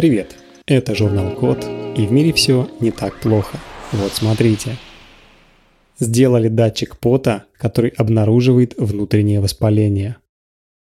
Привет! Это журнал Код, и в мире все не так плохо. Вот смотрите. Сделали датчик пота, который обнаруживает внутреннее воспаление.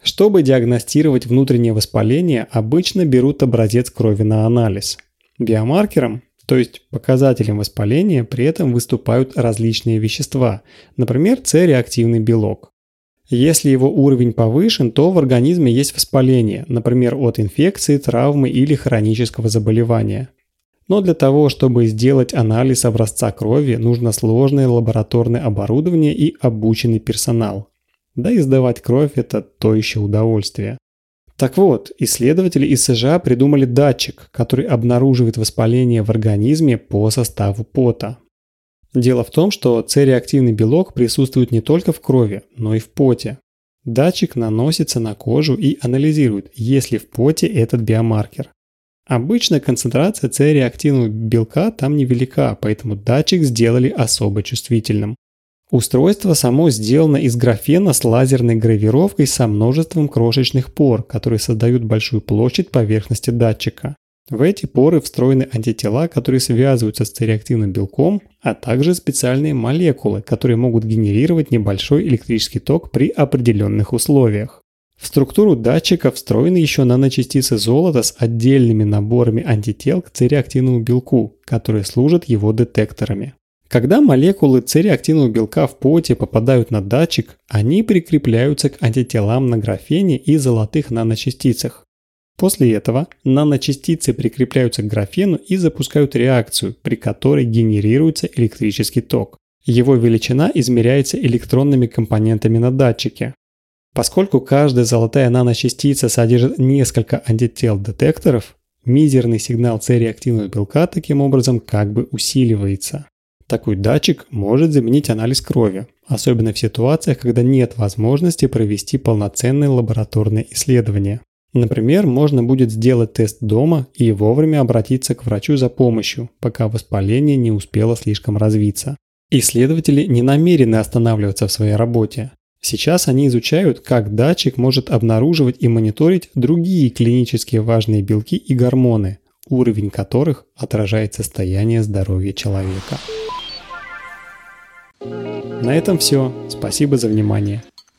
Чтобы диагностировать внутреннее воспаление, обычно берут образец крови на анализ. Биомаркером, то есть показателем воспаления, при этом выступают различные вещества, например, С-реактивный белок. Если его уровень повышен, то в организме есть воспаление, например, от инфекции, травмы или хронического заболевания. Но для того, чтобы сделать анализ образца крови, нужно сложное лабораторное оборудование и обученный персонал. Да и сдавать кровь – это то еще удовольствие. Так вот, исследователи из США придумали датчик, который обнаруживает воспаление в организме по составу пота. Дело в том, что С-реактивный белок присутствует не только в крови, но и в поте. Датчик наносится на кожу и анализирует, есть ли в поте этот биомаркер. Обычно концентрация С-реактивного белка там невелика, поэтому датчик сделали особо чувствительным. Устройство само сделано из графена с лазерной гравировкой со множеством крошечных пор, которые создают большую площадь поверхности датчика. В эти поры встроены антитела, которые связываются с цереактивным белком, а также специальные молекулы, которые могут генерировать небольшой электрический ток при определенных условиях. В структуру датчика встроены еще наночастицы золота с отдельными наборами антител к цереактивному белку, которые служат его детекторами. Когда молекулы цереактивного белка в поте попадают на датчик, они прикрепляются к антителам на графене и золотых наночастицах. После этого наночастицы прикрепляются к графену и запускают реакцию, при которой генерируется электрический ток. Его величина измеряется электронными компонентами на датчике. Поскольку каждая золотая наночастица содержит несколько антител-детекторов, мизерный сигнал С-реактивного белка таким образом как бы усиливается. Такой датчик может заменить анализ крови, особенно в ситуациях, когда нет возможности провести полноценное лабораторное исследование. Например, можно будет сделать тест дома и вовремя обратиться к врачу за помощью, пока воспаление не успело слишком развиться. Исследователи не намерены останавливаться в своей работе. Сейчас они изучают, как датчик может обнаруживать и мониторить другие клинически важные белки и гормоны, уровень которых отражает состояние здоровья человека. На этом все. Спасибо за внимание.